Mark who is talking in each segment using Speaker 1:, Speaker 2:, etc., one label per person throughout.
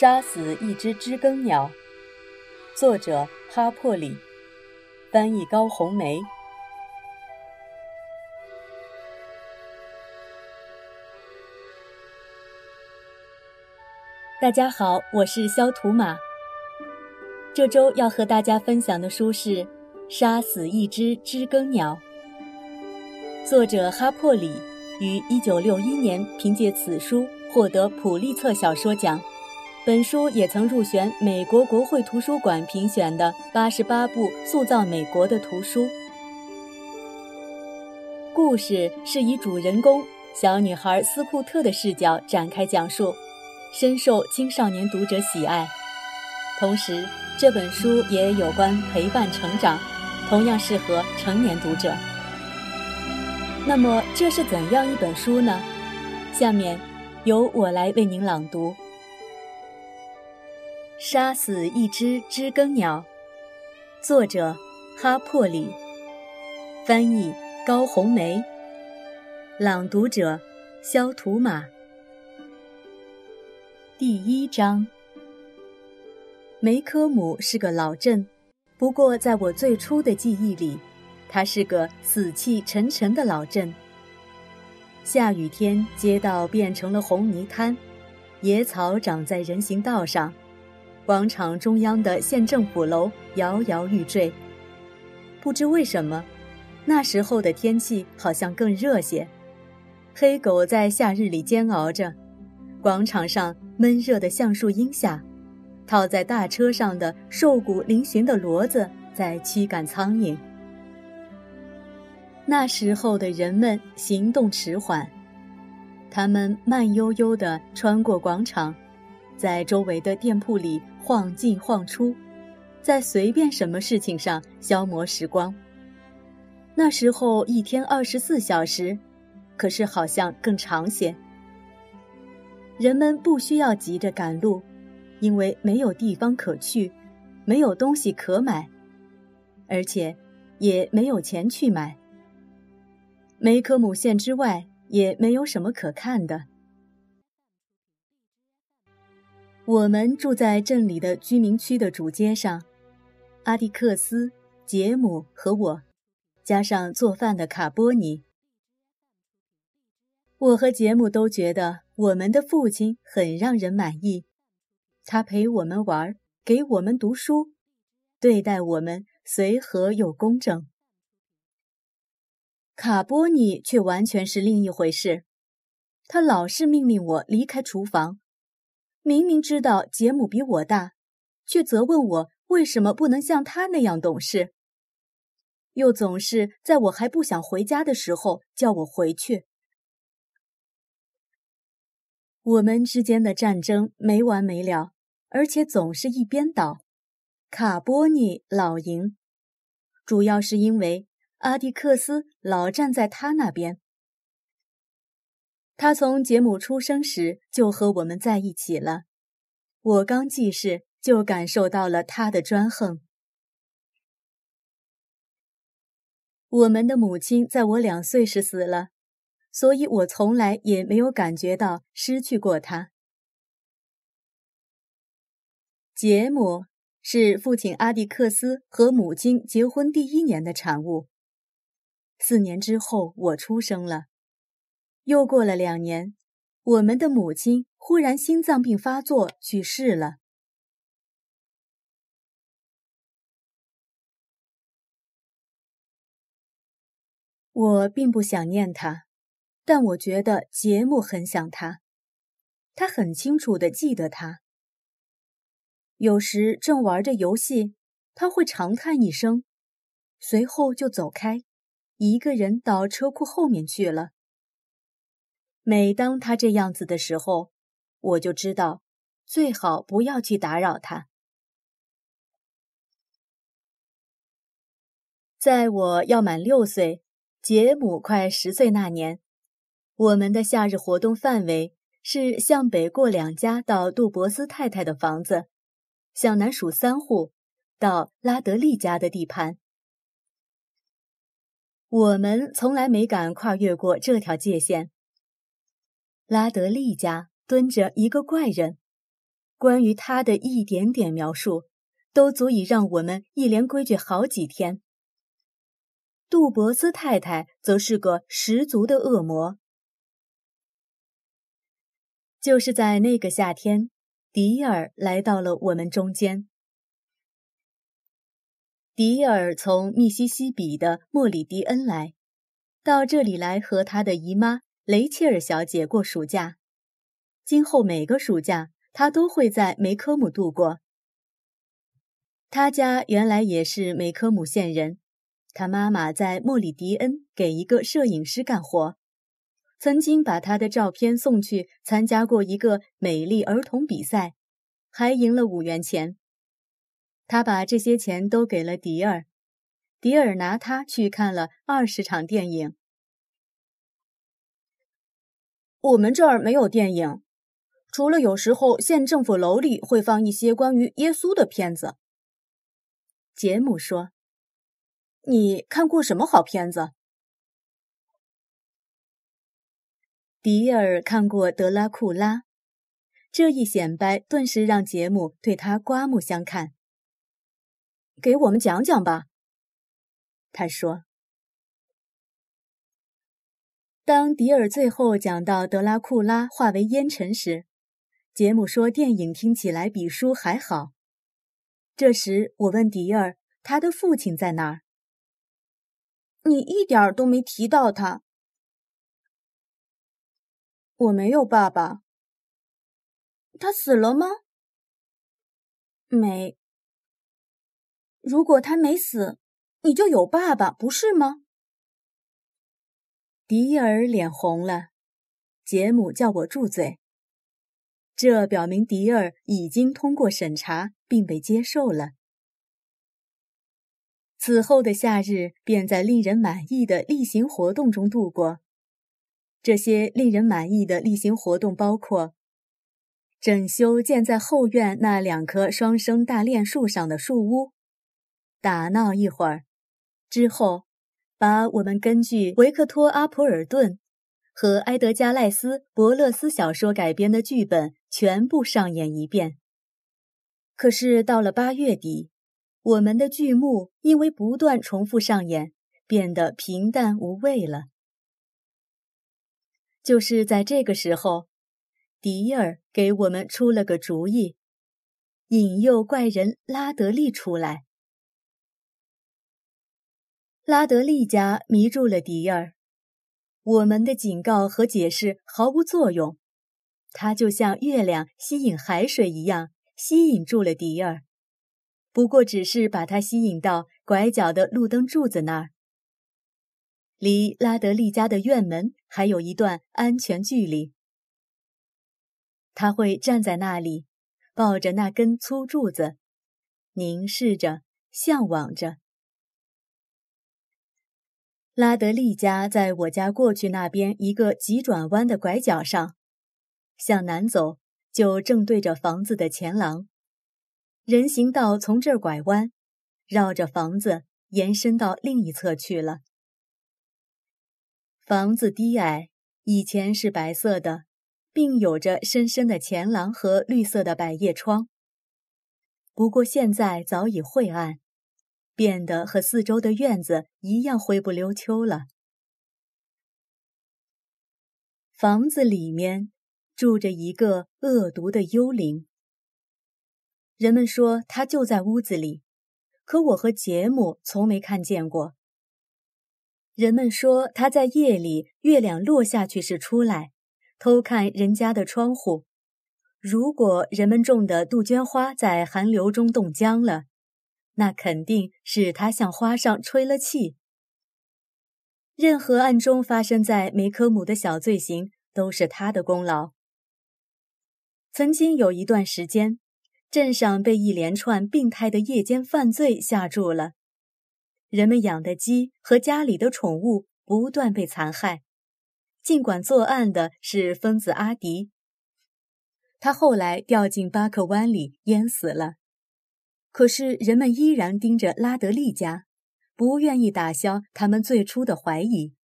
Speaker 1: 杀死一只知更鸟，作者哈珀里，翻译高红梅。大家好，我是肖图马。这周要和大家分享的书是《杀死一只知更鸟》，作者哈珀里于1961年凭借此书获得普利策小说奖。本书也曾入选美国国会图书馆评选的八十八部塑造美国的图书。故事是以主人公小女孩斯库特的视角展开讲述，深受青少年读者喜爱。同时，这本书也有关陪伴成长，同样适合成年读者。那么，这是怎样一本书呢？下面，由我来为您朗读。杀死一只知更鸟，作者哈珀里，翻译高红梅，朗读者肖图马。第一章。梅科姆是个老镇，不过在我最初的记忆里，它是个死气沉沉的老镇。下雨天，街道变成了红泥滩，野草长在人行道上。广场中央的县政府楼摇摇欲坠。不知为什么，那时候的天气好像更热些。黑狗在夏日里煎熬着，广场上闷热的橡树荫下，套在大车上的瘦骨嶙峋的骡子在驱赶苍蝇。那时候的人们行动迟缓，他们慢悠悠地穿过广场。在周围的店铺里晃进晃出，在随便什么事情上消磨时光。那时候一天二十四小时，可是好像更长些。人们不需要急着赶路，因为没有地方可去，没有东西可买，而且也没有钱去买。梅科姆县之外也没有什么可看的。我们住在镇里的居民区的主街上，阿迪克斯、杰姆和我，加上做饭的卡波尼。我和杰姆都觉得我们的父亲很让人满意，他陪我们玩，给我们读书，对待我们随和又公正。卡波尼却完全是另一回事，他老是命令我离开厨房。明明知道杰姆比我大，却责问我为什么不能像他那样懂事，又总是在我还不想回家的时候叫我回去。我们之间的战争没完没了，而且总是一边倒，卡波尼老赢，主要是因为阿迪克斯老站在他那边。他从杰姆出生时就和我们在一起了，我刚记事就感受到了他的专横。我们的母亲在我两岁时死了，所以我从来也没有感觉到失去过他。杰姆是父亲阿蒂克斯和母亲结婚第一年的产物。四年之后，我出生了。又过了两年，我们的母亲忽然心脏病发作去世了。我并不想念他，但我觉得杰姆很想他。他很清楚的记得他。有时正玩着游戏，他会长叹一声，随后就走开，一个人到车库后面去了。每当他这样子的时候，我就知道最好不要去打扰他。在我要满六岁，杰姆快十岁那年，我们的夏日活动范围是向北过两家到杜博斯太太的房子，向南数三户到拉德利家的地盘。我们从来没敢跨越过这条界限。拉德利家蹲着一个怪人，关于他的一点点描述，都足以让我们一连规矩好几天。杜博斯太太则是个十足的恶魔。就是在那个夏天，迪尔来到了我们中间。迪尔从密西西比的莫里迪恩来，到这里来和他的姨妈雷切尔小姐过暑假。今后每个暑假，她都会在梅科姆度过。他家原来也是梅科姆县人，他妈妈在莫里迪恩给一个摄影师干活。曾经把他的照片送去参加过一个美丽儿童比赛，还赢了五元钱。他把这些钱都给了迪尔，迪尔拿他去看了二十场电影。
Speaker 2: 我们这儿没有电影，除了有时候县政府楼里会放一些关于耶稣的片子。
Speaker 1: 杰姆说：“
Speaker 2: 你看过什么好片子？”
Speaker 1: 迪尔看过《德拉库拉》，这一显摆顿时让杰姆对他刮目相看。
Speaker 2: 给我们讲讲吧，
Speaker 1: 他说。当迪尔最后讲到德拉库拉化为烟尘时，杰姆说：“电影听起来比书还好。”这时我问迪尔：“他的父亲在哪儿？”
Speaker 2: 你一点儿都没提到他。我没有爸爸。他死了吗？没。如果他没死，你就有爸爸，不是吗？
Speaker 1: 迪尔脸红了。杰姆叫我住嘴。这表明迪尔已经通过审查并被接受了。此后的夏日便在令人满意的例行活动中度过。这些令人满意的例行活动包括：整修建在后院那两棵双生大楝树上的树屋，打闹一会儿，之后把我们根据维克托·阿普尔顿和埃德加·赖斯·伯勒斯小说改编的剧本全部上演一遍。可是到了八月底，我们的剧目因为不断重复上演，变得平淡无味了。就是在这个时候，迪尔给我们出了个主意，引诱怪人拉德利出来。拉德利家迷住了迪尔，我们的警告和解释毫无作用，他就像月亮吸引海水一样吸引住了迪尔，不过只是把他吸引到拐角的路灯柱子那儿。离拉德利家的院门还有一段安全距离。他会站在那里，抱着那根粗柱子，凝视着，向往着。拉德利家在我家过去那边一个急转弯的拐角上，向南走就正对着房子的前廊。人行道从这儿拐弯，绕着房子延伸到另一侧去了。房子低矮，以前是白色的，并有着深深的前廊和绿色的百叶窗。不过现在早已晦暗，变得和四周的院子一样灰不溜秋了。房子里面住着一个恶毒的幽灵。人们说他就在屋子里，可我和杰姆从没看见过。人们说他在夜里月亮落下去时出来，偷看人家的窗户。如果人们种的杜鹃花在寒流中冻僵了，那肯定是他向花上吹了气。任何暗中发生在梅科姆的小罪行都是他的功劳。曾经有一段时间，镇上被一连串病态的夜间犯罪吓住了。人们养的鸡和家里的宠物不断被残害，尽管作案的是疯子阿迪，他后来掉进巴克湾里淹死了。可是人们依然盯着拉德利家，不愿意打消他们最初的怀疑。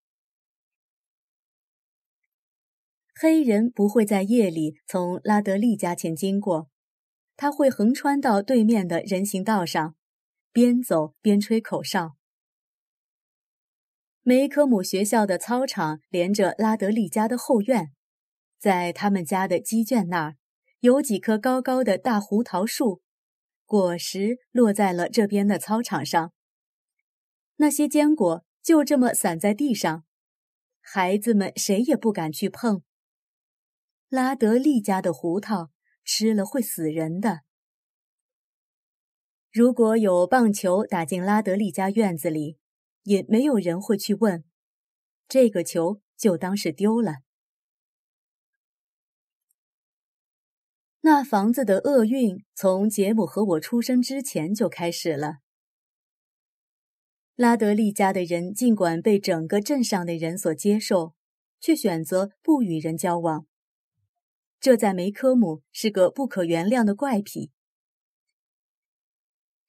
Speaker 1: 黑人不会在夜里从拉德利家前经过，他会横穿到对面的人行道上，边走边吹口哨。梅科姆学校的操场连着拉德利家的后院，在他们家的鸡圈那儿有几棵高高的大胡桃树，果实落在了这边的操场上。那些坚果就这么散在地上，孩子们谁也不敢去碰。拉德利家的胡桃吃了会死人的。如果有棒球打进拉德利家院子里，也没有人会去问，这个球就当是丢了。那房子的厄运从杰姆和我出生之前就开始了。拉德利家的人尽管被整个镇上的人所接受，却选择不与人交往。这在梅科姆是个不可原谅的怪癖。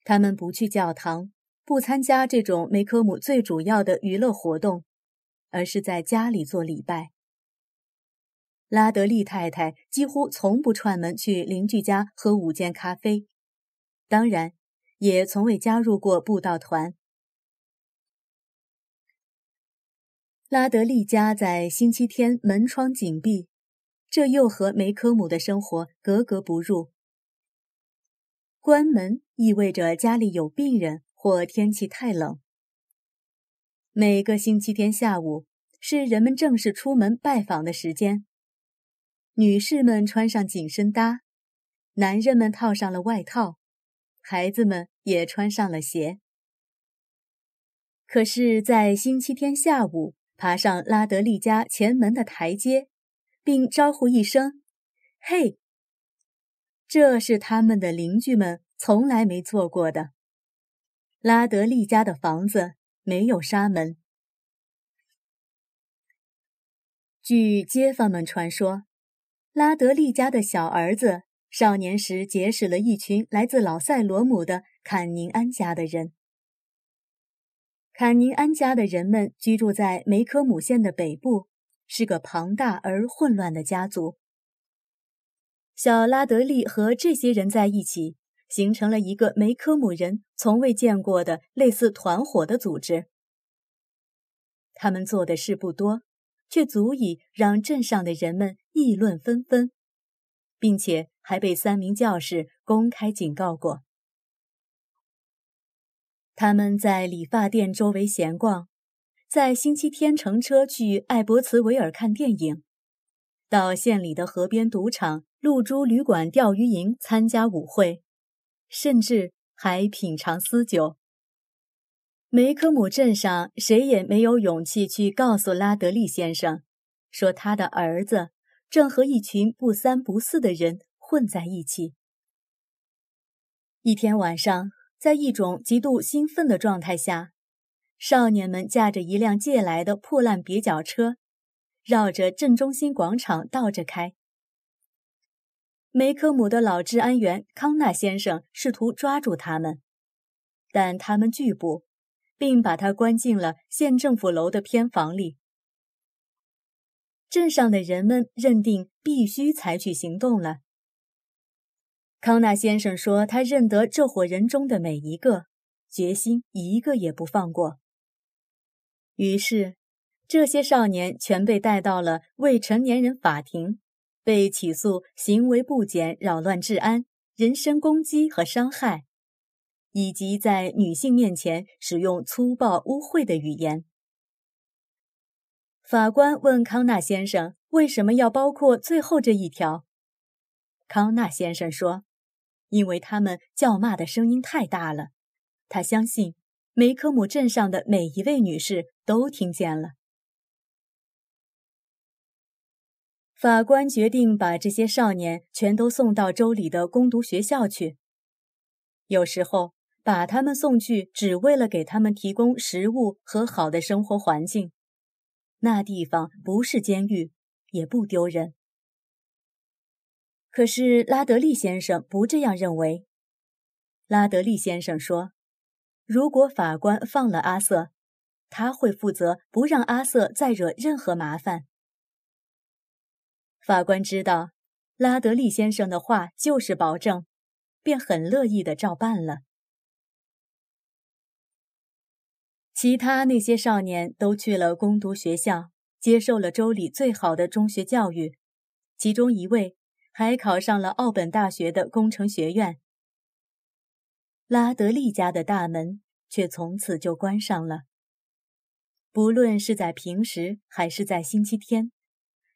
Speaker 1: 他们不去教堂，不参加这种梅科姆最主要的娱乐活动，而是在家里做礼拜。拉德利太太几乎从不串门去邻居家喝午间咖啡，当然，也从未加入过布道团。拉德利家在星期天门窗紧闭，这又和梅科姆的生活格格不入。关门意味着家里有病人或天气太冷。每个星期天下午是人们正式出门拜访的时间，女士们穿上紧身搭，男人们套上了外套，孩子们也穿上了鞋。可是，在星期天下午，爬上拉德利家前门的台阶，并招呼一声：“嘿！”这是他们的邻居们从来没做过的。拉德利家的房子没有纱门。据街坊们传说，拉德利家的小儿子少年时结识了一群来自老塞罗姆的坎宁安家的人。坎宁安家的人们居住在梅科姆县的北部，是个庞大而混乱的家族。小拉德利和这些人在一起，形成了一个梅科姆人从未见过的类似团伙的组织。他们做的事不多，却足以让镇上的人们议论纷纷，并且还被三名教士公开警告过。他们在理发店周围闲逛，在星期天乘车去艾伯茨维尔看电影，到县里的河边赌场、露珠旅馆、钓鱼营参加舞会，甚至还品尝私酒。梅科姆镇上谁也没有勇气去告诉拉德利先生，说他的儿子正和一群不三不四的人混在一起。一天晚上。在一种极度兴奋的状态下，少年们驾着一辆借来的破烂蹩脚车，绕着镇中心广场倒着开。梅科姆的老治安员康纳先生试图抓住他们，但他们拒捕，并把他关进了县政府楼的偏房里。镇上的人们认定必须采取行动了。康纳先生说：“他认得这伙人中的每一个，决心一个也不放过。”于是，这些少年全被带到了未成年人法庭，被起诉行为不检、扰乱治安、人身攻击和伤害，以及在女性面前使用粗暴污秽的语言。法官问康纳先生：“为什么要包括最后这一条？”康纳先生说。因为他们叫骂的声音太大了，他相信梅科姆镇上的每一位女士都听见了。法官决定把这些少年全都送到州里的攻读学校去。有时候把他们送去，只为了给他们提供食物和好的生活环境。那地方不是监狱，也不丢人。可是拉德利先生不这样认为。拉德利先生说：“如果法官放了阿瑟，他会负责不让阿瑟再惹任何麻烦。”法官知道，拉德利先生的话就是保证，便很乐意的照办了。其他那些少年都去了攻读学校，接受了州里最好的中学教育，其中一位还考上了奥本大学的工程学院。拉德利家的大门却从此就关上了。不论是在平时还是在星期天，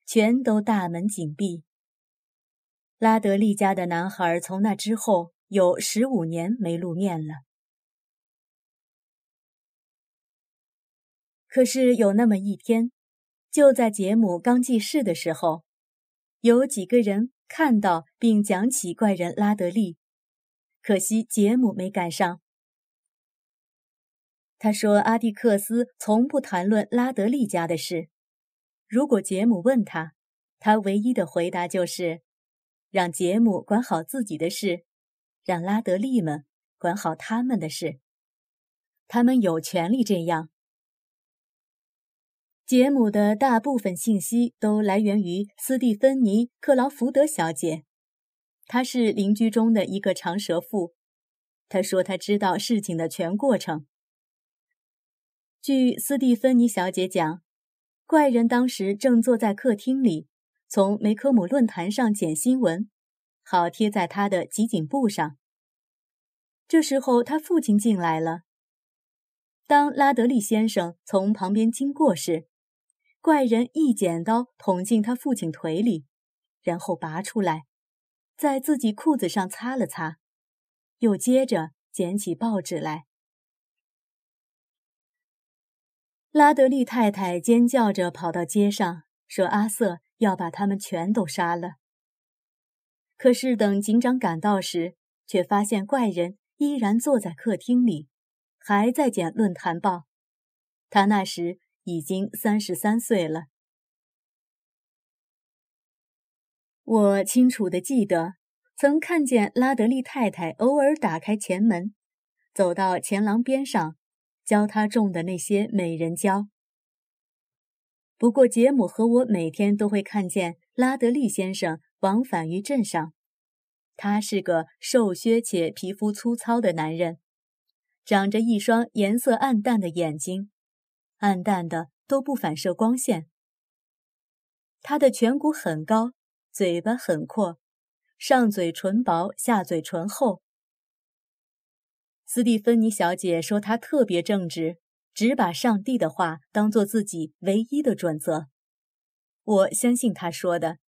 Speaker 1: 全都大门紧闭。拉德利家的男孩从那之后有十五年没露面了。可是有那么一天，就在杰姆刚记事的时候，有几个人看到并讲起怪人拉德利，可惜杰姆没赶上。他说：“阿蒂克斯从不谈论拉德利家的事。如果杰姆问他，他唯一的回答就是让杰姆管好自己的事，让拉德利们管好他们的事。他们有权利这样。”杰姆的大部分信息都来源于斯蒂芬妮·克劳福德小姐，她是邻居中的一个长舌妇。她说她知道事情的全过程。据斯蒂芬妮小姐讲，怪人当时正坐在客厅里，从梅科姆论坛上捡新闻，好贴在他的集锦簿上。这时候，他父亲进来了。当拉德利先生从旁边经过时，怪人一剪刀捅进他父亲腿里，然后拔出来，在自己裤子上擦了擦，又接着捡起报纸来。拉德利太太尖叫着跑到街上，说：“阿瑟要把他们全都杀了。”可是等警长赶到时，却发现怪人依然坐在客厅里，还在捡《论坛报》。他那时。已经三十三岁了。我清楚的记得，曾看见拉德利太太偶尔打开前门，走到前廊边上，教他种的那些美人蕉。不过，杰姆和我每天都会看见拉德利先生往返于镇上。他是个瘦削且皮肤粗糙的男人，长着一双颜色暗淡的眼睛。暗淡的都不反射光线。他的颧骨很高，嘴巴很阔，上嘴唇薄，下嘴唇厚。斯蒂芬妮小姐说他特别正直，只把上帝的话当做自己唯一的准则。我相信他说的，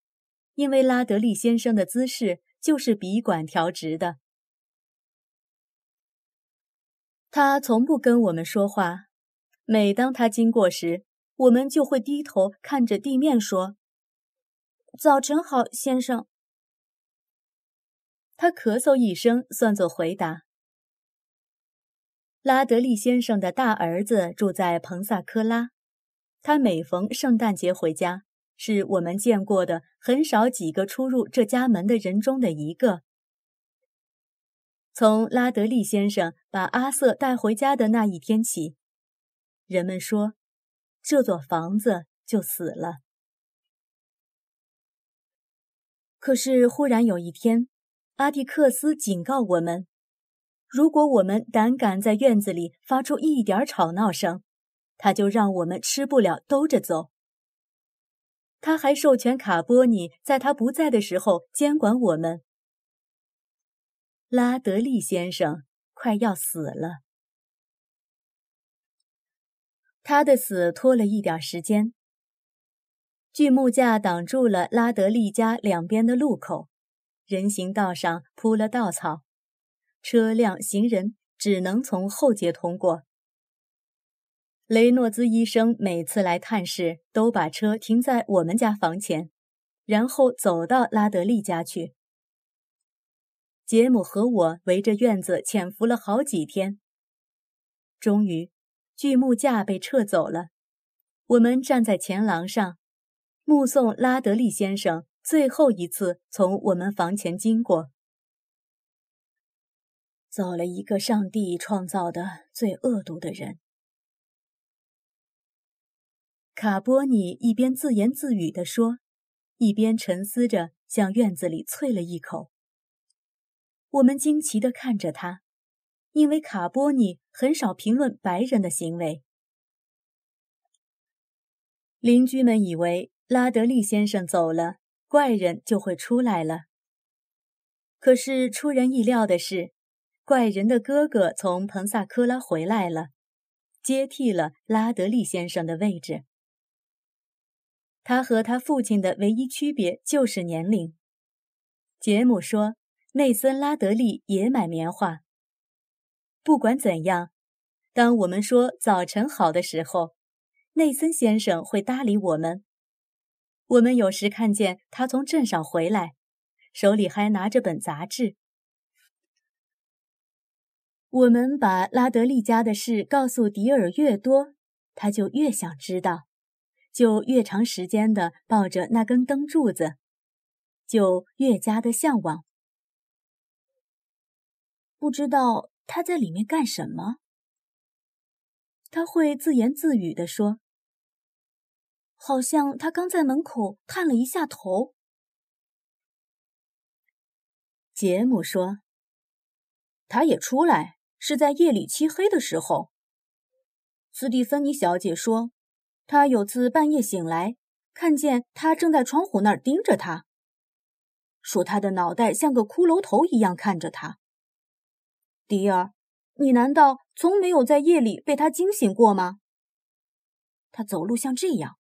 Speaker 1: 因为拉德利先生的姿势就是笔管调直的。他从不跟我们说话。每当他经过时，我们就会低头看着地面说：“早晨好，先生。”他咳嗽一声，算作回答。拉德利先生的大儿子住在彭萨科拉，他每逢圣诞节回家，是我们见过的很少几个出入这家门的人中的一个。从拉德利先生把阿瑟带回家的那一天起。人们说，这座房子就死了。可是忽然有一天，阿蒂克斯警告我们：如果我们胆敢在院子里发出一点吵闹声，他就让我们吃不了兜着走。他还授权卡波尼在他不在的时候监管我们。拉德利先生快要死了。他的死拖了一点时间。锯木架挡住了拉德利家两边的路口，人行道上铺了稻草，车辆、行人只能从后街通过。雷诺兹医生每次来探视，都把车停在我们家房前，然后走到拉德利家去。杰姆和我围着院子潜伏了好几天，终于。锯木架被撤走了，我们站在前廊上，目送拉德利先生最后一次从我们房前经过。走了一个上帝创造的最恶毒的人。卡波尼一边自言自语地说，一边沉思着，向院子里啐了一口。我们惊奇地看着他，因为卡波尼很少评论白人的行为。邻居们以为拉德利先生走了，怪人就会出来了。可是出人意料的是，怪人的哥哥从彭萨科拉回来了，接替了拉德利先生的位置。他和他父亲的唯一区别就是年龄。杰姆说：“内森·拉德利也买棉花。”不管怎样，当我们说“早晨好”的时候，内森先生会搭理我们。我们有时看见他从镇上回来，手里还拿着本杂志。我们把拉德利家的事告诉迪尔越多，他就越想知道。就越长时间的抱着那根灯柱子，就越加的向往。
Speaker 2: 不知道他在里面干什么。
Speaker 1: 他会自言自语地说：“
Speaker 2: 好像他刚在门口探了一下头。”
Speaker 1: 杰姆说：“
Speaker 2: 他也出来，是在夜里漆黑的时候。”斯蒂芬妮小姐说。她有次半夜醒来，看见他正在窗户那儿盯着他，说他的脑袋像个骷髅头一样看着他。迪尔，你难道从没有在夜里被他惊醒过吗？他走路像这样。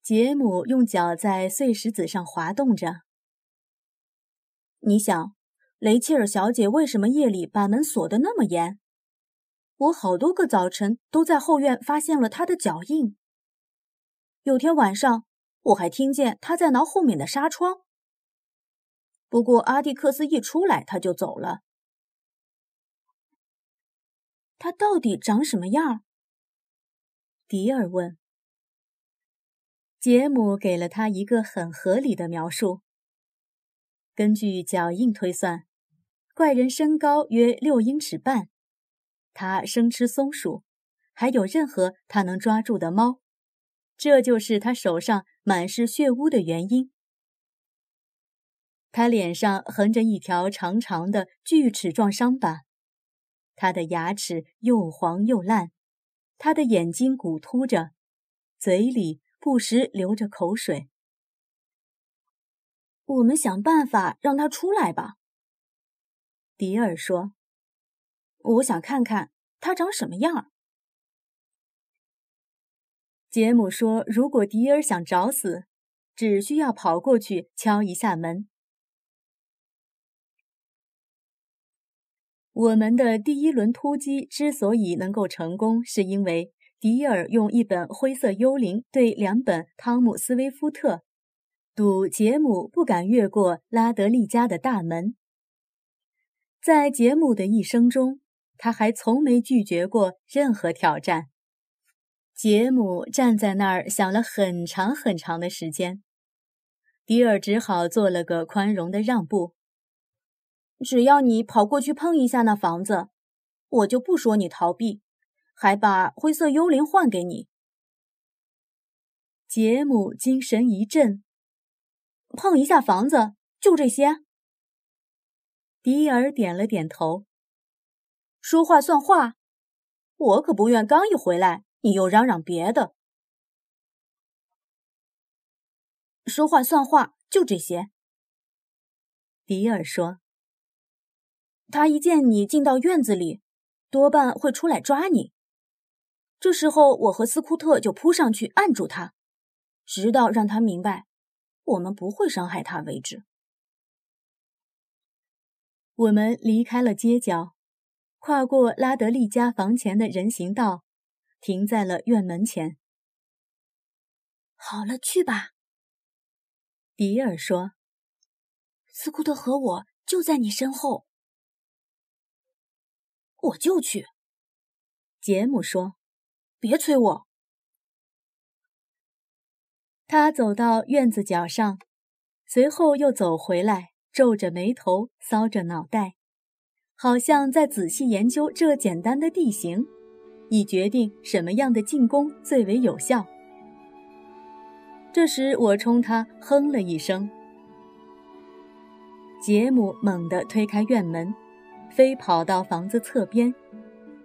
Speaker 1: 杰姆用脚在碎石子上滑动着。
Speaker 2: 你想，雷切尔小姐为什么夜里把门锁得那么严？我好多个早晨都在后院发现了他的脚印。有天晚上，我还听见他在挠后面的纱窗。不过阿蒂克斯一出来，他就走了。他到底长什么样？
Speaker 1: 迪尔问。杰姆给了他一个很合理的描述。根据脚印推算，怪人身高约六英尺半。他生吃松鼠，还有任何他能抓住的猫，这就是他手上满是血污的原因。他脸上横着一条长长的锯齿状伤疤，他的牙齿又黄又烂，他的眼睛鼓突着，嘴里不时流着口水。
Speaker 2: 我们想办法让他出来吧，
Speaker 1: 迪尔说。
Speaker 2: 我想看看他长什么样。
Speaker 1: 杰姆说：“如果迪尔想找死，只需要跑过去敲一下门。”我们的第一轮突击之所以能够成功，是因为迪尔用一本《灰色幽灵》对两本《汤姆·斯威夫特》，赌杰姆不敢越过拉德利家的大门。在杰姆的一生中。他还从没拒绝过任何挑战。杰姆站在那儿想了很长很长的时间，迪尔只好做了个宽容的让步。
Speaker 2: 只要你跑过去碰一下那房子，我就不说你逃避，还把灰色幽灵换给你。
Speaker 1: 杰姆精神一振，
Speaker 2: 碰一下房子，就这些。
Speaker 1: 迪尔点了点头。
Speaker 2: 说话算话，我可不愿刚一回来，你又嚷嚷别的。说话算话，就这些。
Speaker 1: 迪尔说：“
Speaker 2: 他一见你进到院子里，多半会出来抓你。这时候，我和斯库特就扑上去按住他，直到让他明白我们不会伤害他为止。”
Speaker 1: 我们离开了街角。跨过拉德利家房前的人行道，停在了院门前。
Speaker 2: 好了，去吧。
Speaker 1: 迪尔说：“
Speaker 2: 斯库特和我就在你身后。”我就去。
Speaker 1: 杰姆说：“
Speaker 2: 别催我。”
Speaker 1: 他走到院子角上，随后又走回来，皱着眉头，搔着脑袋。好像在仔细研究这简单的地形，以决定什么样的进攻最为有效。这时，我冲他哼了一声。杰姆猛地推开院门，飞跑到房子侧边，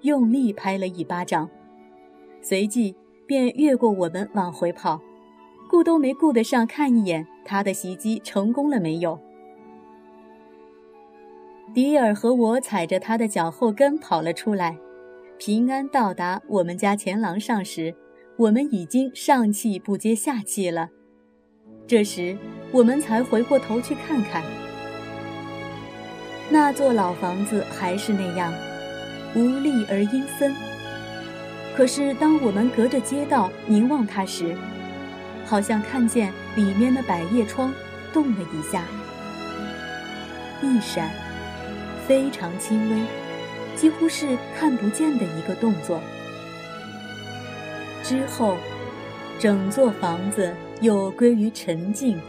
Speaker 1: 用力拍了一巴掌，随即便越过我们往回跑，顾都没顾得上看一眼他的袭击成功了没有。迪尔和我踩着他的脚后跟跑了出来，平安到达我们家前廊上时，我们已经上气不接下气了。这时，我们才回过头去看看。那座老房子还是那样，无力而阴森。可是，当我们隔着街道凝望它时，好像看见里面的百叶窗动了一下，一闪，非常轻微，几乎是看不见的一个动作。之后，整座房子又归于沉静。